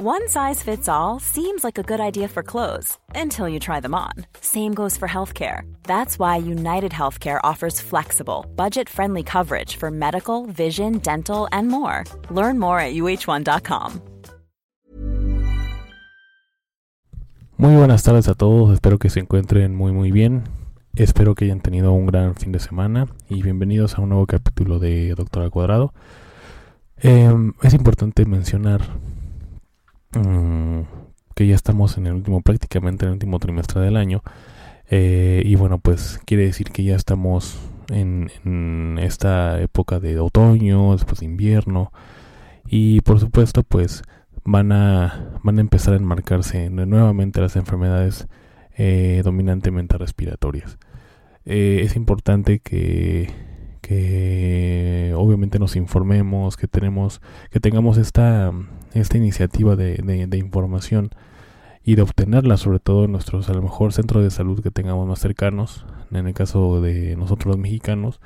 One size fits all seems like a good idea for clothes until you try them on. Same goes for healthcare. That's why United Healthcare offers flexible, budget friendly coverage for medical, vision, dental, and more. Learn more at uh1.com. Muy buenas tardes a todos, espero que se encuentren muy muy bien. Espero que hayan tenido un gran fin de semana y bienvenidos a un nuevo capítulo de Doctor al Cuadrado. Eh, es importante mencionar Mm, que ya estamos en el último, prácticamente en el último trimestre del año. Eh, y bueno, pues quiere decir que ya estamos en, esta época de otoño, después de invierno. Y por supuesto, pues van a, van a empezar a enmarcarse nuevamente las enfermedades eh, dominantemente respiratorias. Eh, es importante que, que obviamente nos informemos, que tenemos, que tengamos esta esta iniciativa de, de, información y de obtenerla, sobre todo en nuestros, a lo mejor, centros de salud que tengamos más cercanos, en el caso de nosotros los mexicanos.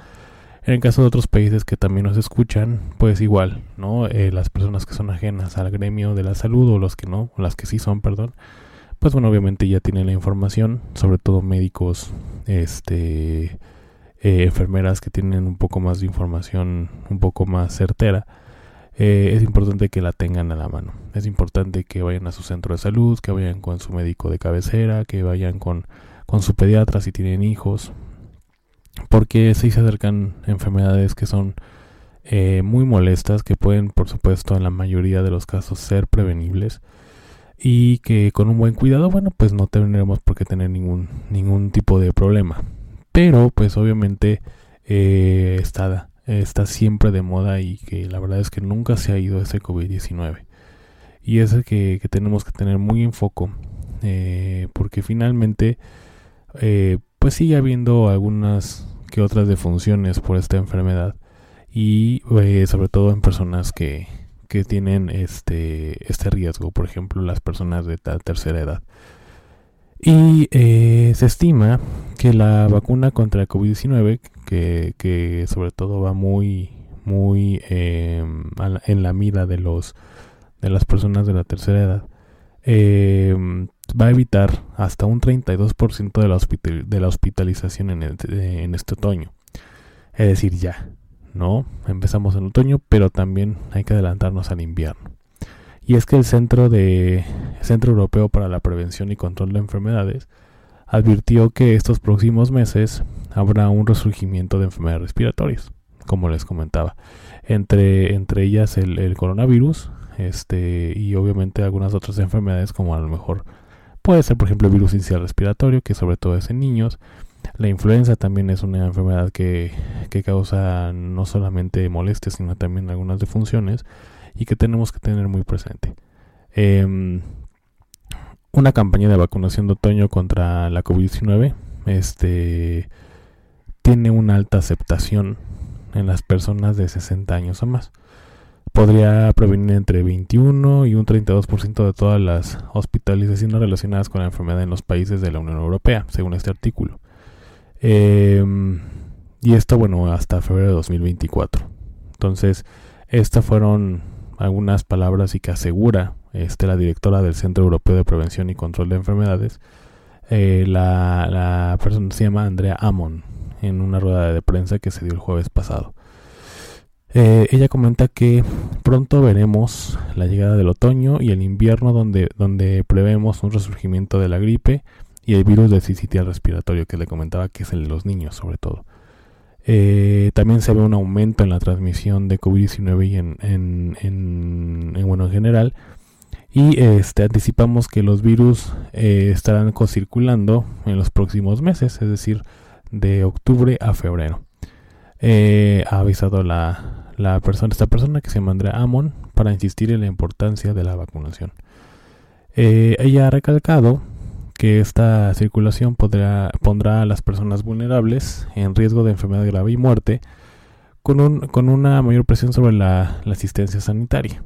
En el caso de otros países que también nos escuchan, pues igual, ¿no? Eh, las personas que son ajenas al gremio de la salud o los que no, o las que sí son, perdón, pues bueno, obviamente ya tienen la información, sobre todo médicos, este, eh, enfermeras que tienen un poco más de información, un poco más certera eh, es importante que la tengan a la mano. Es importante que vayan a su centro de salud, que vayan con su médico de cabecera, que vayan con, con su pediatra si tienen hijos, porque si se acercan enfermedades que son eh, muy molestas, que pueden, por supuesto, en la mayoría de los casos ser prevenibles y que con un buen cuidado, bueno, pues no tendremos por qué tener ningún, ningún tipo de problema. Pero, pues obviamente, eh, está está siempre de moda y que la verdad es que nunca se ha ido ese COVID-19. Y es que, tenemos que tener muy en foco, eh, porque finalmente, eh, pues sigue habiendo algunas que otras defunciones por esta enfermedad y eh, sobre todo en personas que, que tienen este, este riesgo, por ejemplo las personas de tercera edad. Y eh, se estima que la vacuna contra el COVID-19, que, que, sobre todo va muy, muy em, en la mira de, los, de las personas de la tercera edad, em, va a evitar hasta un 32% de la, de la hospitalización en, en este otoño. Es decir, ya, ¿no? Empezamos en otoño, pero también hay que adelantarnos al invierno y es que el Centro, de, Centro Europeo para la Prevención y Control de Enfermedades advirtió que estos próximos meses habrá un resurgimiento de enfermedades respiratorias, como les comentaba, entre, entre ellas el, coronavirus este, y obviamente algunas otras enfermedades como a lo mejor puede ser por ejemplo el virus inicial respiratorio, que sobre todo es en niños, la influenza también es una enfermedad que, que causa no solamente molestias, sino también algunas defunciones y que tenemos que tener muy presente. Em, una campaña de vacunación de otoño contra la COVID-19 este, tiene una alta aceptación en las personas de 60 años o más. Podría prevenir entre 21 y un 32% de todas las hospitalizaciones relacionadas con la enfermedad en los países de la Unión Europea, según este artículo. Em, y esto, bueno, hasta febrero de 2024. Entonces, estas fueron algunas palabras y que asegura este, la directora del Centro Europeo de Prevención y Control de Enfermedades. Eh, la, persona se llama Andrea Amon en una rueda de prensa que se dio el jueves pasado. Eh, ella comenta que pronto veremos la llegada del otoño y el invierno donde, donde prevemos un resurgimiento de la gripe y el virus del sincitial respiratorio que le comentaba que es el de los niños sobre todo. Eh, también se ve un aumento en la transmisión de COVID-19 y en, en, en, bueno, en general. Y este, anticipamos que los virus eh, estarán circulando en los próximos meses, es decir, de octubre a febrero. Eh, ha avisado la, la, persona, esta persona que se llama Andrea Amon para insistir en la importancia de la vacunación. ella ha recalcado que esta circulación podrá, pondrá a las personas vulnerables en riesgo de enfermedad grave y muerte con, un, con una mayor presión sobre la, asistencia sanitaria.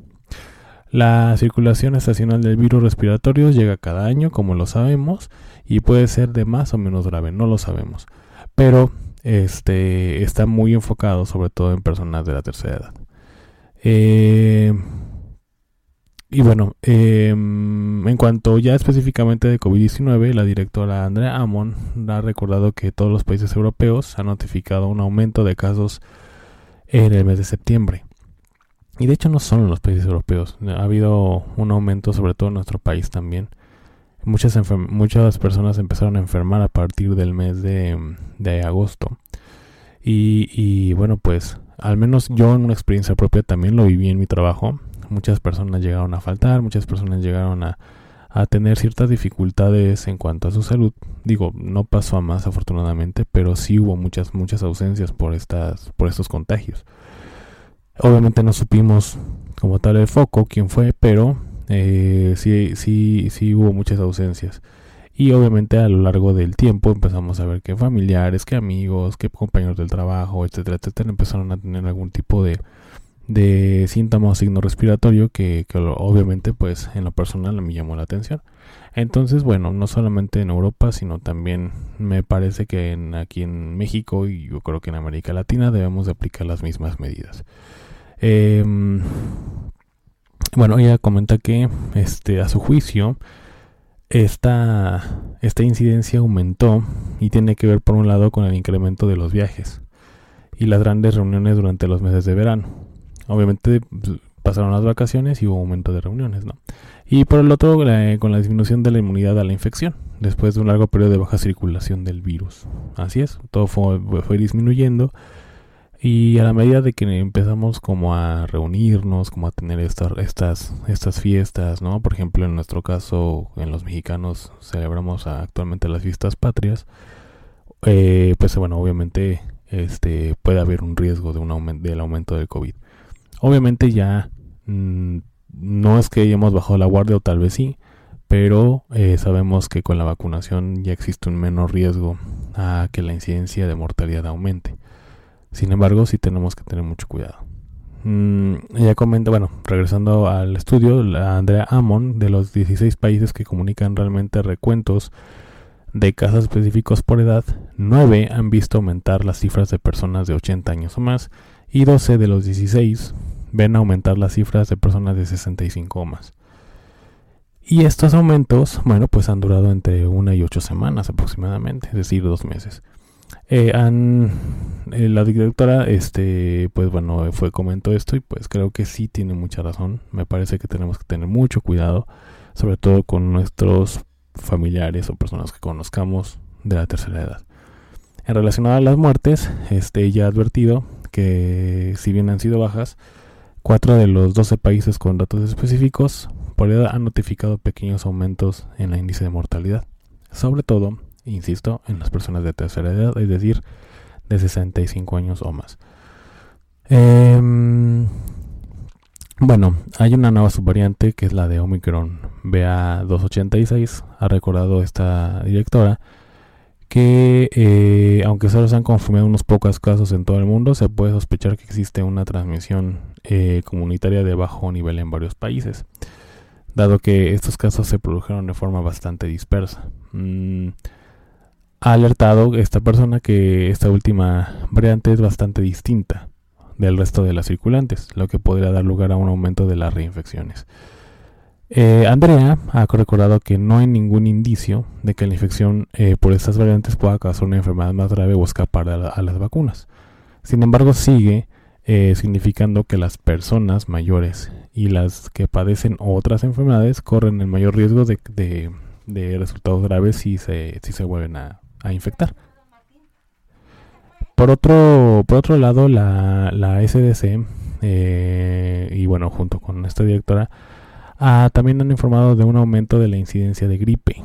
La circulación estacional del virus respiratorio llega cada año, como lo sabemos, y puede ser de más o menos grave, no lo sabemos. Pero este, está muy enfocado sobre todo en personas de la tercera edad. Eh, y bueno, em, en cuanto ya específicamente de COVID-19, la directora Andrea Amon ha recordado que todos los países europeos han notificado un aumento de casos en el mes de septiembre. Y de hecho no solo en los países europeos, ha habido un aumento sobre todo en nuestro país también. Muchas, muchas personas empezaron a enfermar a partir del mes de, de agosto. Y, y bueno, pues al menos yo en una experiencia propia también lo viví en mi trabajo muchas personas llegaron a faltar, muchas personas llegaron a, tener ciertas dificultades en cuanto a su salud. Digo, no pasó a más afortunadamente, pero sí hubo muchas, muchas ausencias por estas, por estos contagios. Obviamente no supimos como tal el foco, quién fue, pero eh, sí, sí, sí hubo muchas ausencias. Y obviamente a lo largo del tiempo empezamos a ver que familiares, que amigos, que compañeros del trabajo, etcétera, etcétera, empezaron a tener algún tipo de, de síntomas signo respiratorio que, obviamente pues en lo personal me llamó la atención. Entonces, bueno, no solamente en Europa, sino también me parece que en, aquí en México y yo creo que en América Latina debemos de aplicar las mismas medidas. Em, bueno, ella comenta que este, a su juicio esta, esta incidencia aumentó y tiene que ver por un lado con el incremento de los viajes y las grandes reuniones durante los meses de verano obviamente pues, pasaron las vacaciones y hubo aumento de reuniones, ¿no? Y por el otro, con la disminución de la inmunidad a la infección, después de un largo periodo de baja circulación del virus. Así es, todo fue, fue disminuyendo. Y a la medida de que empezamos como a reunirnos, como a tener estas, estas, estas fiestas, ¿no? Por ejemplo, en nuestro caso, en los mexicanos celebramos actualmente las fiestas patrias. Eh, pues bueno, obviamente este, puede haber un riesgo de un aumento, del aumento del COVID. Obviamente ya mm, no es que hayamos bajado la guardia o tal vez sí, pero eh, sabemos que con la vacunación ya existe un menor riesgo a que la incidencia de mortalidad aumente. Sin embargo, sí tenemos que tener mucho cuidado. Mm, ella comenta, bueno, regresando al estudio, Andrea Amon, de los 16 países que comunican realmente recuentos de casos específicos por edad, 9 han visto aumentar las cifras de personas de 80 años o más y 12 de los 16 ven aumentar las cifras de personas de 65 o más. Y estos aumentos, bueno, pues han durado entre una y ocho semanas aproximadamente, es decir, dos meses. Eh, han, eh, la directora, este, pues bueno, fue comentó esto y pues creo que sí tiene mucha razón. Me parece que tenemos que tener mucho cuidado, sobre todo con nuestros familiares o personas que conozcamos de la tercera edad. En relación a las muertes, este ya ha advertido que si bien han sido bajas, cuatro de los 12 países con datos específicos por edad han notificado pequeños aumentos en la índice de mortalidad, sobre todo, insisto, en las personas de tercera edad, es decir, de 65 años o más. Em, bueno, hay una nueva subvariante que es la de Omicron BA286, ha recordado esta directora, que eh, aunque solo se han confirmado unos pocos casos en todo el mundo, se puede sospechar que existe una transmisión eh, comunitaria de bajo nivel en varios países, dado que estos casos se produjeron de forma bastante dispersa. Mm, ha alertado esta persona que esta última variante es bastante distinta del resto de las circulantes, lo que podría dar lugar a un aumento de las reinfecciones. Eh, Andrea ha recordado que no hay ningún indicio de que la infección eh, por estas variantes pueda causar una enfermedad más grave o escapar a, las vacunas. Sin embargo, sigue eh, significando que las personas mayores y las que padecen otras enfermedades corren el mayor riesgo de, resultados graves si se, vuelven a, infectar. Por otro, por otro lado, la, la SDC, y bueno, junto con esta directora, Ah, también han informado de un aumento de la incidencia de gripe,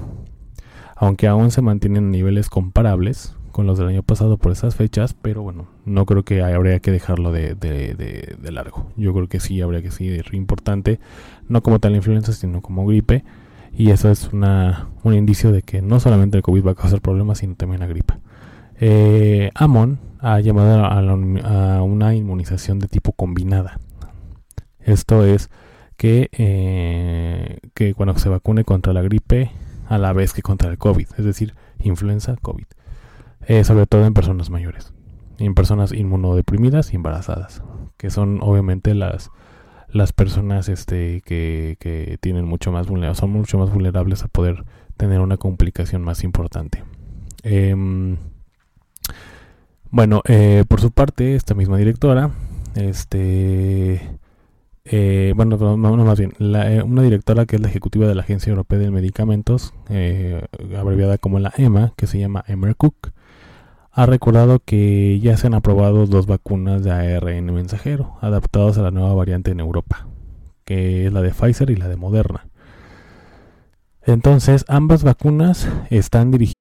aunque aún se mantienen niveles comparables con los del año pasado por esas fechas, pero bueno, no creo que habría que dejarlo de, largo. Yo creo que sí, habría que seguir importante, no como tal influenza, sino como gripe, y eso es un indicio de que no solamente el COVID va a causar problemas, sino también la gripe. Eh, Amon ha llamado a una inmunización de tipo combinada. Esto es que, eh, que cuando se vacune contra la gripe a la vez que contra el COVID, es decir, influenza, COVID, eh, sobre todo en personas mayores, en personas inmunodeprimidas y embarazadas, que son obviamente las, las personas este, que, que tienen mucho más son mucho más vulnerables a poder tener una complicación más importante. Em, bueno, eh, por su parte, esta misma directora, este, eh, bueno, más bien, eh, una directora que es la ejecutiva de la Agencia Europea de Medicamentos, abreviada como la EMA, que se llama Emer Cook, ha recordado que ya se han aprobado dos vacunas de ARN mensajero, adaptadas a la nueva variante en Europa, que es la de Pfizer y la de Moderna. Entonces, ambas vacunas están dirigidas.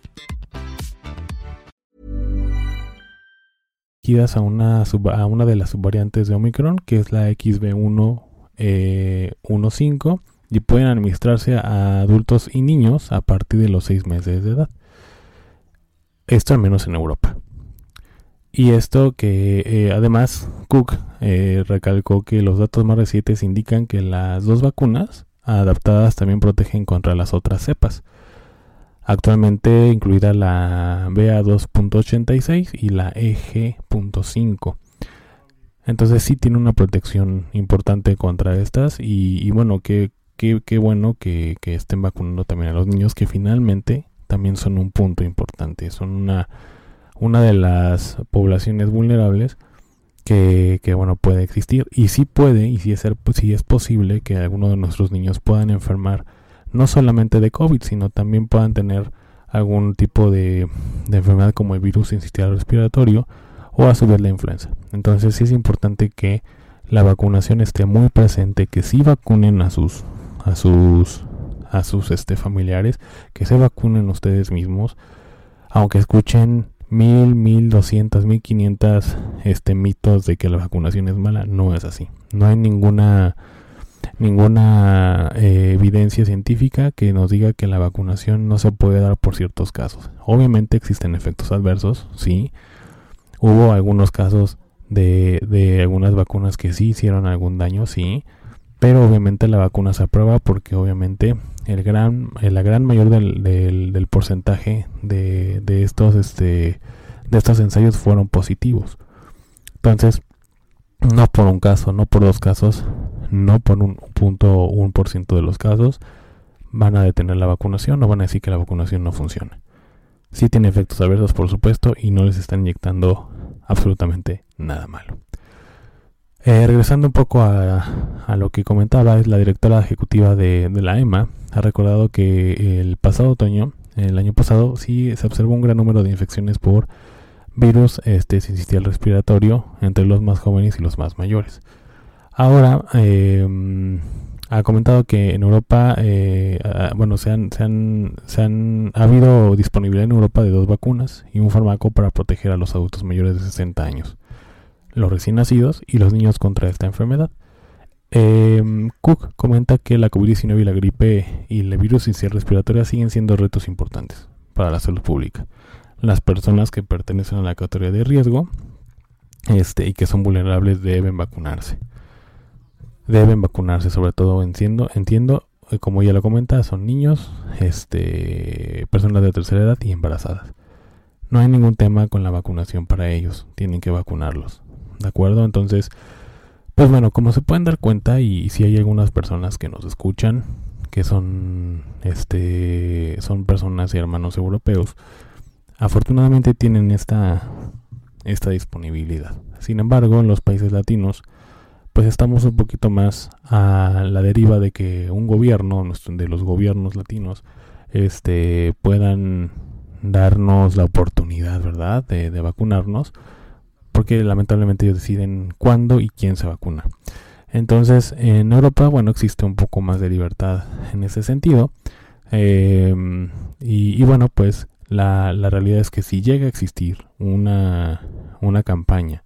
A una, de las subvariantes de Omicron, que es la XB1 eh, 1.5, y pueden administrarse a adultos y niños a partir de los 6 meses de edad. Esto al menos en Europa. Y esto que eh, además Cook eh, recalcó que los datos más recientes indican que las dos vacunas adaptadas también protegen contra las otras cepas. Actualmente incluida la BA2.86 y la EG.5. Entonces sí tiene una protección importante contra estas y, bueno, qué, qué, bueno que, que estén vacunando también a los niños que finalmente también son un punto importante, son una una de las poblaciones vulnerables que, bueno puede existir y sí puede y sí es, es posible que algunos de nuestros niños puedan enfermar no solamente de COVID sino también puedan tener algún tipo de, enfermedad como el virus sincitial respiratorio o a su vez la influenza entonces sí es importante que la vacunación esté muy presente que sí vacunen a sus a sus a sus este familiares que se vacunen ustedes mismos aunque escuchen mil, mil doscientas, mil quinientas este, mitos de que la vacunación es mala. No es así. No hay ninguna ninguna eh, evidencia científica que nos diga que la vacunación no se puede dar por ciertos casos. Obviamente existen efectos adversos, sí. Hubo algunos casos de, de algunas vacunas que sí hicieron algún daño, sí. Pero obviamente la vacuna se aprueba porque obviamente el gran, la gran mayor del, del, porcentaje de, de, estos, este, de estos ensayos fueron positivos. Entonces, no por un caso, no por dos casos, no por un punto un por ciento de los casos van a detener la vacunación o van a decir que la vacunación no funciona. Sí tiene efectos adversos, por supuesto, y no les están inyectando absolutamente nada malo. Eh, regresando un poco a, lo que comentaba, es la directora ejecutiva de, la EMA ha recordado que el pasado otoño, el año pasado, sí se observó un gran número de infecciones por virus este, sincitial respiratorio entre los más jóvenes y los más mayores. Ahora, em, ha comentado que en Europa, eh, bueno, se han, ha habido disponibilidad en Europa de dos vacunas y un fármaco para proteger a los adultos mayores de 60 años los recién nacidos y los niños contra esta enfermedad. Em, Cook comenta que la COVID-19 y la gripe y el virus sincitial respiratoria siguen siendo retos importantes para la salud pública. Las personas que pertenecen a la categoría de riesgo este, y que son vulnerables deben vacunarse. Deben vacunarse, sobre todo entiendo, entiendo eh, como ya lo comenta, son niños, este, personas de tercera edad y embarazadas. No hay ningún tema con la vacunación para ellos, tienen que vacunarlos. ¿De acuerdo? Entonces, pues bueno, como se pueden dar cuenta y si hay algunas personas que nos escuchan que son este son personas y hermanos europeos, afortunadamente tienen esta esta disponibilidad. Sin embargo, en los países latinos pues estamos un poquito más a la deriva de que un gobierno, de los gobiernos latinos, este, puedan darnos la oportunidad, ¿verdad?, de, vacunarnos, porque lamentablemente ellos deciden cuándo y quién se vacuna. Entonces, en Europa, bueno, existe un poco más de libertad en ese sentido. Em, y, bueno, pues la, la, realidad es que si llega a existir una, una campaña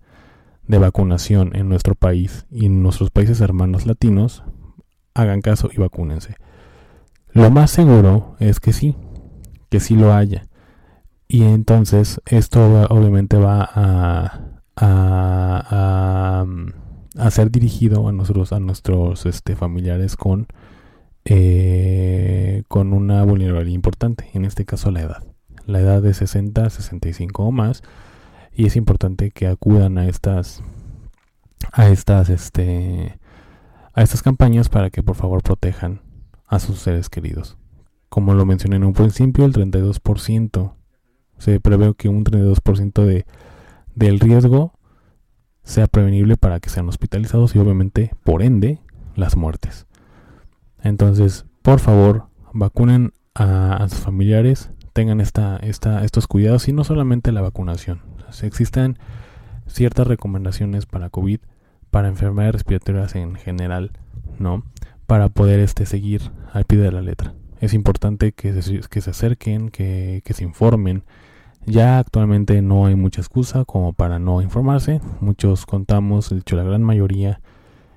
de vacunación en nuestro país y en nuestros países hermanos latinos, hagan caso y vacúnense. Lo más seguro es que sí, que sí lo haya. Y entonces esto obviamente va a, a, a, ser dirigido a nosotros, a nuestros este, familiares con, eh, con una vulnerabilidad importante, en este caso la edad. La edad de 60, 65 o más. Y es importante que acudan a estas a estas este a estas campañas para que por favor protejan a sus seres queridos. Como lo mencioné en un principio, el 32% se prevé que un 32% de del riesgo sea prevenible para que sean hospitalizados y obviamente por ende las muertes. Entonces, por favor, vacunen a, sus familiares, tengan esta, esta, estos cuidados y no solamente la vacunación. Existen ciertas recomendaciones para COVID, para enfermedades respiratorias en general, ¿no? Para poder este, seguir al pie de la letra. Es importante que se, que se acerquen, que, que se informen, ya actualmente no hay mucha excusa como para no informarse. Muchos contamos, de hecho la gran mayoría,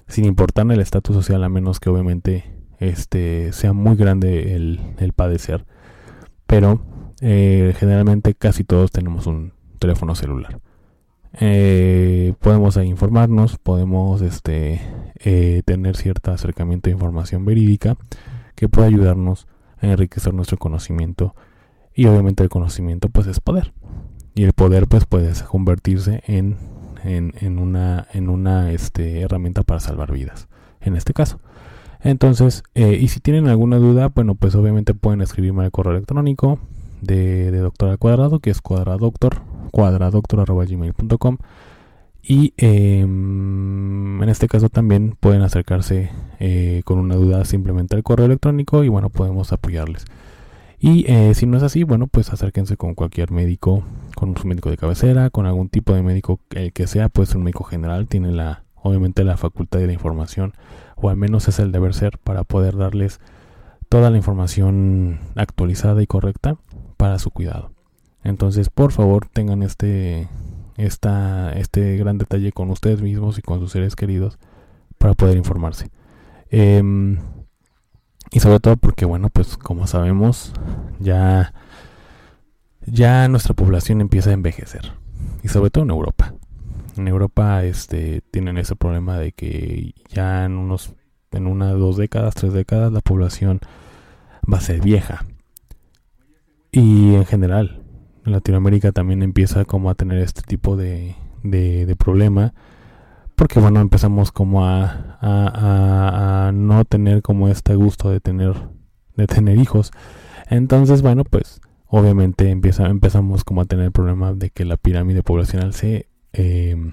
sin importar el estatus social, a menos que obviamente este sea muy grande el, el padecer. Pero eh, generalmente casi todos tenemos un teléfono celular. Eh, podemos informarnos, podemos este, eh, tener cierto acercamiento de información verídica que puede ayudarnos a enriquecer nuestro conocimiento y obviamente el conocimiento pues es poder. Y el poder pues puede convertirse en, en, una, en una este, herramienta para salvar vidas. En este caso. Entonces, eh, y si tienen alguna duda, bueno, pues obviamente pueden escribirme al correo electrónico de, de doctor al cuadrado, que es cuadradoctor, cuadradoctor.gmail.com. Y em, en este caso también pueden acercarse eh, con una duda simplemente al correo electrónico y bueno, podemos apoyarles. Y eh, si no es así, bueno, pues acérquense con cualquier médico, con su médico de cabecera, con algún tipo de médico, el que sea, puede ser un médico general, tiene la, obviamente la facultad de la información, o al menos es el deber ser para poder darles toda la información actualizada y correcta para su cuidado. Entonces, por favor, tengan este, esta, este gran detalle con ustedes mismos y con sus seres queridos para poder informarse. Eh, y sobre todo porque, bueno, pues como sabemos, ya, ya nuestra población empieza a envejecer. Y sobre todo en Europa. En Europa este, tienen ese problema de que ya en unos en una, dos décadas, tres décadas, la población va a ser vieja. Y en general, en Latinoamérica también empieza como a tener este tipo de, de, problema porque bueno empezamos como a, a, no tener como este gusto de tener de tener hijos. Entonces bueno pues obviamente empieza, empezamos como a tener el problema de que la pirámide poblacional se, em,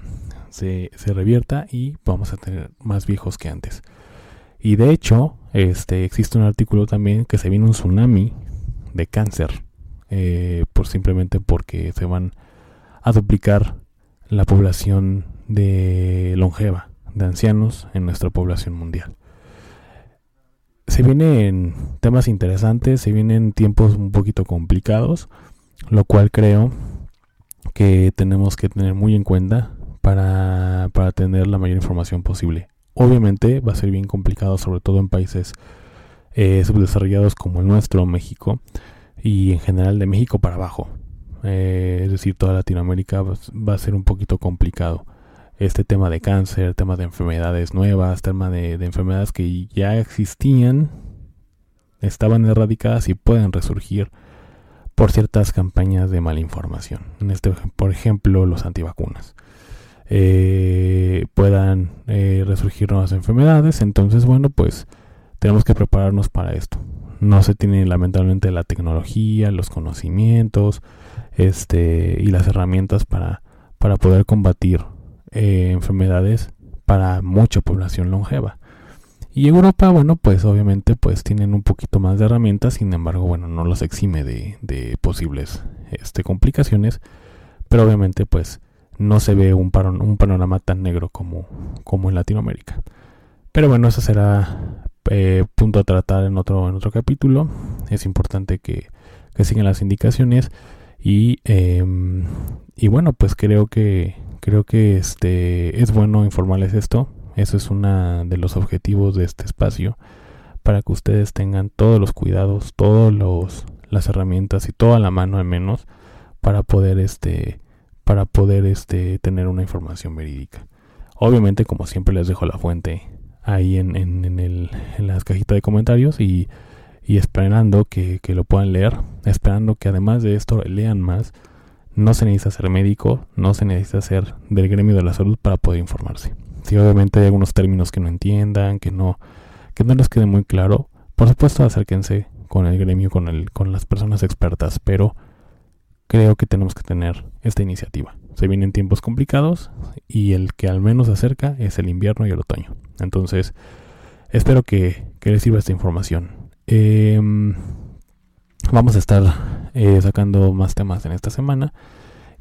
se, se revierta y vamos a tener más viejos que antes. Y de hecho este existe un artículo también que se viene un tsunami de cáncer eh, por simplemente porque se van a duplicar la población de longeva, de ancianos en nuestra población mundial. Se vienen temas interesantes, se vienen tiempos un poquito complicados, lo cual creo que tenemos que tener muy en cuenta para, para tener la mayor información posible. Obviamente va a ser bien complicado, sobre todo en países eh, subdesarrollados como el nuestro, México, y en general de México para abajo. Eh, es decir, toda Latinoamérica va a ser un poquito complicado este tema de cáncer, tema de enfermedades nuevas, tema de, enfermedades que ya existían, estaban erradicadas y pueden resurgir por ciertas campañas de malinformación. En este, por ejemplo, los antivacunas. Eh, puedan eh, resurgir nuevas enfermedades. Entonces, bueno, pues tenemos que prepararnos para esto. No se tiene lamentablemente la tecnología, los conocimientos, este y las herramientas para, para poder combatir eh, enfermedades para mucha población longeva. Y Europa, bueno, pues obviamente pues tienen un poquito más de herramientas, sin embargo, bueno, no los exime de, de posibles este, complicaciones, pero obviamente pues no se ve un, panorama tan negro como, como en Latinoamérica. Pero bueno, eso será eh, punto a tratar en otro, en otro capítulo. Es importante que, sigan las indicaciones y, em, y bueno, pues creo que creo que este es bueno informarles esto. Eso es uno de los objetivos de este espacio para que ustedes tengan todos los cuidados, todos los las herramientas y toda la mano al menos para poder este para poder este tener una información verídica. Obviamente, como siempre les dejo la fuente ahí en, en, el, en las cajitas de comentarios y y esperando que, lo puedan leer, esperando que además de esto lean más. No se necesita ser médico, no se necesita ser del gremio de la salud para poder informarse. Si obviamente hay algunos términos que no entiendan, que no, que no les quede muy claro, por supuesto acérquense con el gremio, con, el, con las personas expertas, pero creo que tenemos que tener esta iniciativa. Se vienen tiempos complicados y el que al menos acerca es el invierno y el otoño. Entonces, espero que, que les sirva esta información. Em, vamos a estar eh, sacando más temas en esta semana.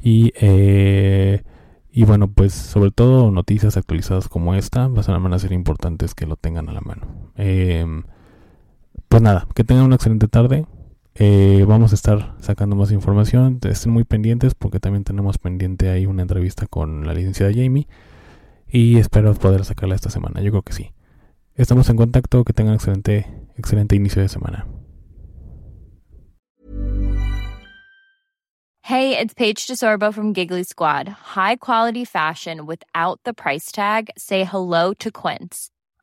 Y, eh, y bueno, pues sobre todo noticias actualizadas como esta van a ser importantes que lo tengan a la mano. Em, pues nada, que tengan una excelente tarde. Eh, vamos a estar sacando más información. Estén muy pendientes porque también tenemos pendiente ahí una entrevista con la licenciada Jamie. Y espero poder sacarla esta semana. Yo creo que sí. Estamos en contacto. Que tengan excelente excelente inicio de semana. Hey, it's Paige DeSorbo from Giggly Squad. High quality fashion without the price tag. Say hello to Quince.